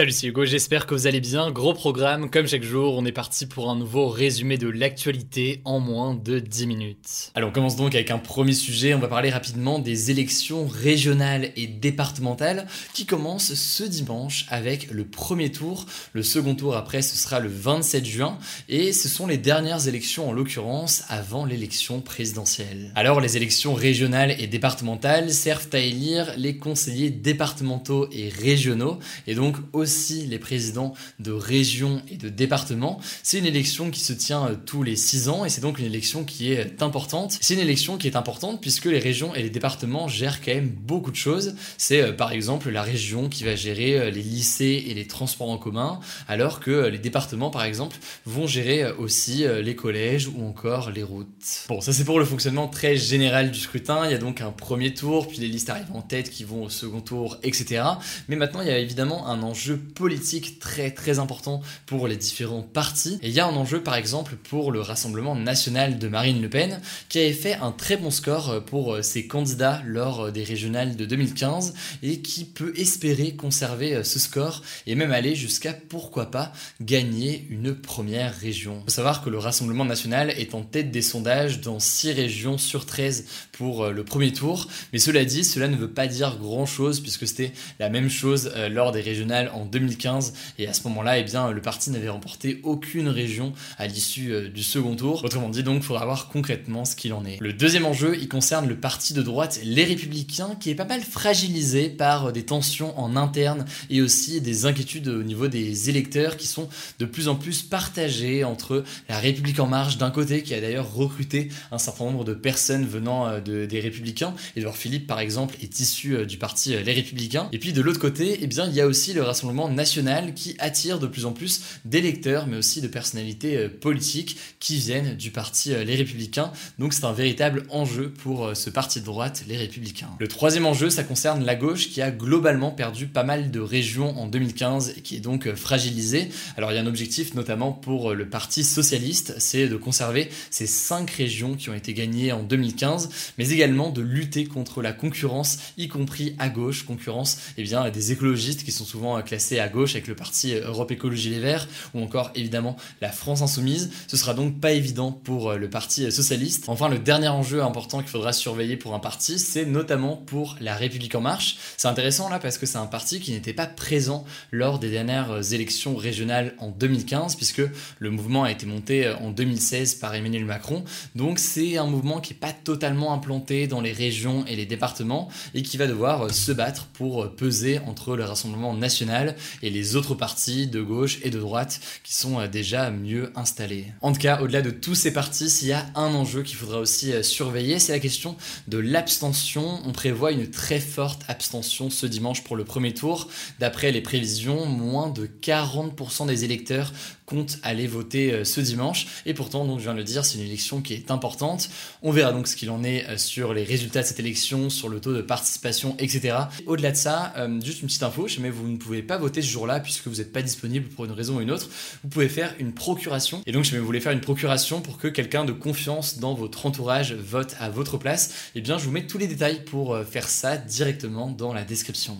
Salut, c'est Hugo, j'espère que vous allez bien. Gros programme, comme chaque jour, on est parti pour un nouveau résumé de l'actualité en moins de 10 minutes. Alors on commence donc avec un premier sujet, on va parler rapidement des élections régionales et départementales qui commencent ce dimanche avec le premier tour. Le second tour après ce sera le 27 juin et ce sont les dernières élections en l'occurrence avant l'élection présidentielle. Alors les élections régionales et départementales servent à élire les conseillers départementaux et régionaux et donc aussi les présidents de régions et de départements. C'est une élection qui se tient euh, tous les 6 ans et c'est donc une élection qui est importante. C'est une élection qui est importante puisque les régions et les départements gèrent quand même beaucoup de choses. C'est euh, par exemple la région qui va gérer euh, les lycées et les transports en commun, alors que les départements par exemple vont gérer aussi les collèges ou encore les routes. Bon, ça c'est pour le fonctionnement très général du scrutin. Il y a donc un premier tour, puis les listes arrivent en tête qui vont au second tour, etc. Mais maintenant il y a évidemment un enjeu politique très très important pour les différents partis. Et il y a un enjeu par exemple pour le Rassemblement national de Marine Le Pen qui avait fait un très bon score pour ses candidats lors des régionales de 2015 et qui peut espérer conserver ce score et même aller jusqu'à pourquoi pas gagner une première région. Il faut savoir que le Rassemblement national est en tête des sondages dans 6 régions sur 13 pour le premier tour, mais cela dit, cela ne veut pas dire grand chose puisque c'était la même chose lors des régionales en 2015 et à ce moment-là, eh bien, le parti n'avait remporté aucune région à l'issue euh, du second tour. Autrement dit, donc, il faudra voir concrètement ce qu'il en est. Le deuxième enjeu, il concerne le parti de droite Les Républicains qui est pas mal fragilisé par euh, des tensions en interne et aussi des inquiétudes au niveau des électeurs qui sont de plus en plus partagés entre la République en marche d'un côté qui a d'ailleurs recruté un certain nombre de personnes venant euh, de, des Républicains. Edouard Philippe, par exemple, est issu du parti Les Républicains. Et puis de l'autre côté, eh bien, il y a aussi le Rassemblement national qui attire de plus en plus d'électeurs, mais aussi de personnalités euh, politiques qui viennent du parti euh, Les Républicains. Donc c'est un véritable enjeu pour euh, ce parti de droite, Les Républicains. Le troisième enjeu, ça concerne la gauche qui a globalement perdu pas mal de régions en 2015 et qui est donc fragilisée. Alors il y a un objectif notamment pour le parti socialiste, c'est de conserver ces cinq régions qui ont été gagnées en 2015, mais également de lutter contre la concurrence, y compris à gauche, concurrence eh bien, des écologistes qui sont souvent classés à gauche avec le parti Europe Écologie Les Verts ou encore évidemment la France Insoumise. Ce sera donc pas évident pour euh, le parti socialiste. Enfin, le dernier enjeu important qu'il faudra surveiller pour un parti, c'est notamment pour la République en marche. C'est intéressant là parce que c'est un parti qui n'était pas présent lors des dernières euh, élections régionales en 2015 puisque le mouvement a été monté euh, en 2016 par Emmanuel Macron. Donc c'est un mouvement qui n'est pas totalement implanté dans les régions et les départements et qui va devoir se battre pour peser entre le Rassemblement national et les autres partis de gauche et de droite qui sont euh, déjà mieux installés. En tout cas, au-delà de tous ces partis, s'il y a un enjeu qu'il faudra aussi euh, surveiller, c'est la question de l'abstention. On prévoit une très forte abstention ce dimanche pour le premier tour. D'après les prévisions, moins de 40% des électeurs compte aller voter euh, ce dimanche. Et pourtant, donc, je viens de le dire, c'est une élection qui est importante. On verra donc ce qu'il en est euh, sur les résultats de cette élection, sur le taux de participation, etc. Au-delà de ça, euh, juste une petite info, mais vous ne pouvez pas voter ce jour-là puisque vous n'êtes pas disponible pour une raison ou une autre. Vous pouvez faire une procuration. Et donc, si vous voulez faire une procuration pour que quelqu'un de confiance dans votre entourage vote à votre place, eh bien, je vous mets tous les détails pour faire ça directement dans la description.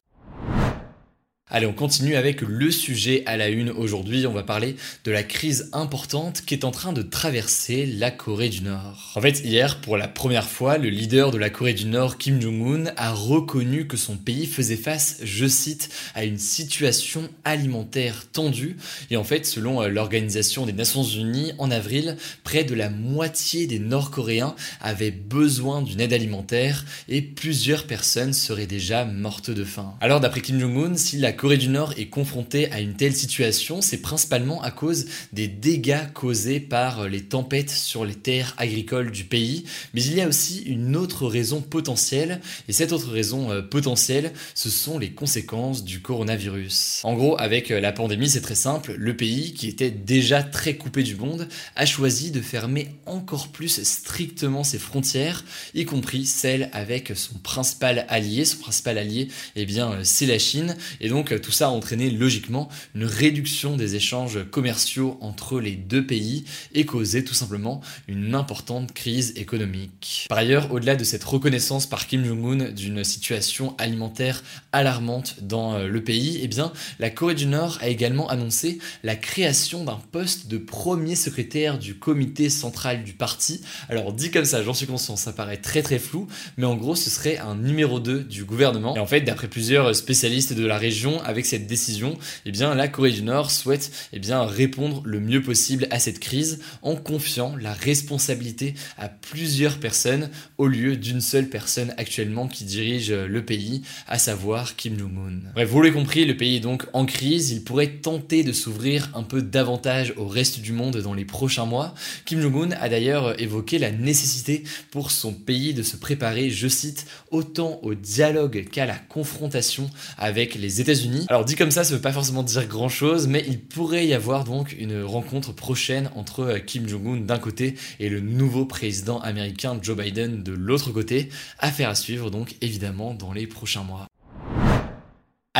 Allez, on continue avec le sujet à la une aujourd'hui. On va parler de la crise importante qui est en train de traverser la Corée du Nord. En fait, hier, pour la première fois, le leader de la Corée du Nord, Kim Jong-un, a reconnu que son pays faisait face, je cite, à une situation alimentaire tendue. Et en fait, selon euh, l'Organisation des Nations Unies, en avril, près de la moitié des Nord-Coréens avaient besoin d'une aide alimentaire et plusieurs personnes seraient déjà mortes de faim. Alors, d'après Kim Jong-un, si la Corée du Nord est confrontée à une telle situation, c'est principalement à cause des dégâts causés par les tempêtes sur les terres agricoles du pays, mais il y a aussi une autre raison potentielle, et cette autre raison euh, potentielle, ce sont les conséquences du coronavirus. En gros, avec euh, la pandémie, c'est très simple, le pays, qui était déjà très coupé du monde, a choisi de fermer encore plus strictement ses frontières, y compris celles avec son principal allié. Son principal allié, eh bien, euh, c'est la Chine, et donc tout ça a entraîné logiquement une réduction des échanges commerciaux entre les deux pays et causé tout simplement une importante crise économique. Par ailleurs, au-delà de cette reconnaissance par Kim Jong-un d'une situation alimentaire alarmante dans euh, le pays, eh bien, la Corée du Nord a également annoncé la création d'un poste de premier secrétaire du comité central du parti. Alors dit comme ça, j'en suis conscient, ça paraît très très flou, mais en gros, ce serait un numéro 2 du gouvernement. Et en fait, d'après plusieurs spécialistes de la région, avec cette décision, eh bien, la Corée du Nord souhaite eh bien, répondre le mieux possible à cette crise en confiant la responsabilité à plusieurs personnes au lieu d'une seule personne actuellement qui dirige le pays, à savoir Kim Jong-un. Bref, vous l'avez compris, le pays est donc en crise, il pourrait tenter de s'ouvrir un peu davantage au reste du monde dans les prochains mois. Kim Jong-un a d'ailleurs évoqué la nécessité pour son pays de se préparer, je cite, autant au dialogue qu'à la confrontation avec les États-Unis. Alors dit comme ça, ça veut pas forcément dire grand-chose, mais il pourrait y avoir donc une rencontre prochaine entre euh, Kim Jong-un d'un côté et le nouveau président américain Joe Biden de l'autre côté. Affaire à suivre donc évidemment dans les prochains mois.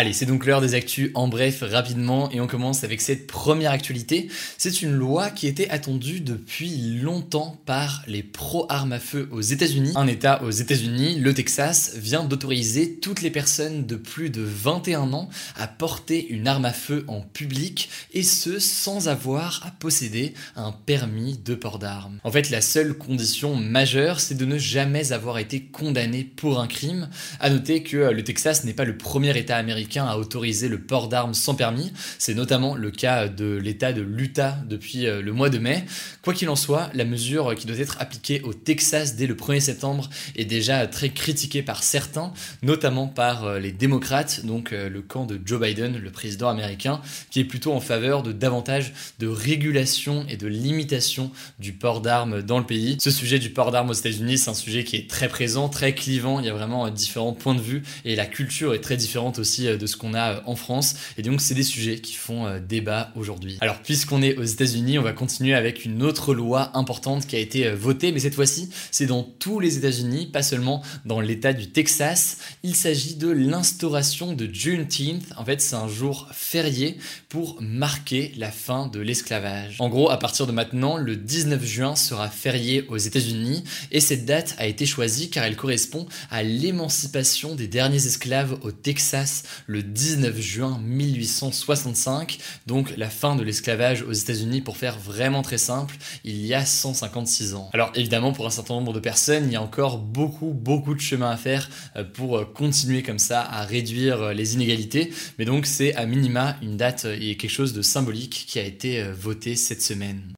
Allez, c'est donc l'heure des actus en bref, rapidement, et on commence avec cette première actualité. C'est une loi qui était attendue depuis longtemps par les pro-armes à feu aux États-Unis. Un État aux États-Unis, le Texas, vient d'autoriser toutes les personnes de plus de 21 ans à porter une arme à feu en public, et ce sans avoir à posséder un permis de port d'armes. En fait, la seule condition majeure, c'est de ne jamais avoir été condamné pour un crime. À noter que le Texas n'est pas le premier État américain a autorisé le port d'armes sans permis. C'est notamment le cas de l'État de l'Utah depuis euh, le mois de mai. Quoi qu'il en soit, la mesure qui doit être appliquée au Texas dès le 1er septembre est déjà très critiquée par certains, notamment par euh, les démocrates, donc euh, le camp de Joe Biden, le président américain, qui est plutôt en faveur de davantage de régulation et de limitation du port d'armes dans le pays. Ce sujet du port d'armes aux États-Unis, c'est un sujet qui est très présent, très clivant, il y a vraiment différents points de vue et la culture est très différente aussi de ce qu'on a euh, en France. Et donc, c'est des sujets qui font euh, débat aujourd'hui. Alors, puisqu'on est aux États-Unis, on va continuer avec une autre loi importante qui a été votée, mais cette fois-ci, c'est dans tous les États-Unis, pas seulement dans l'État du Texas. Il s'agit de l'instauration de Juneteenth. En fait, c'est un jour férié pour marquer la fin de l'esclavage. En gros, à partir de maintenant, le 19 juin sera férié aux États-Unis et cette date a été choisie car elle correspond à l'émancipation des derniers esclaves au Texas le 19 juin 1865, donc la fin de l'esclavage aux États-Unis pour faire vraiment très simple, il y a 156 ans. Alors évidemment pour un certain nombre de personnes, il y a encore beaucoup beaucoup de chemin à faire euh, pour euh, continuer comme ça à réduire euh, les inégalités, mais donc c'est à minima une date et quelque chose de symbolique qui a été voté cette semaine.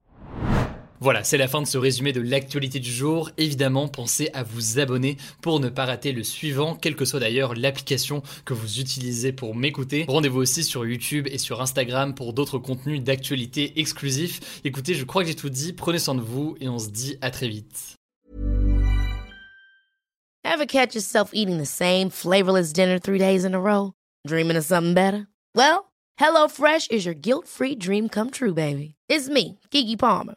Voilà, c'est la fin de ce résumé de l'actualité du jour. Évidemment, pensez à vous abonner pour ne pas rater le suivant, quelle que soit d'ailleurs l'application que vous utilisez pour m'écouter. Rendez-vous aussi sur YouTube et sur Instagram pour d'autres contenus d'actualité exclusifs. Écoutez, je crois que j'ai tout dit. Prenez soin de vous et on se dit à très vite. Ever catch yourself eating the same flavorless dinner three days in a row? Dreaming of something better? Well, HelloFresh is your guilt-free dream come true, baby. It's me, Kiki Palmer.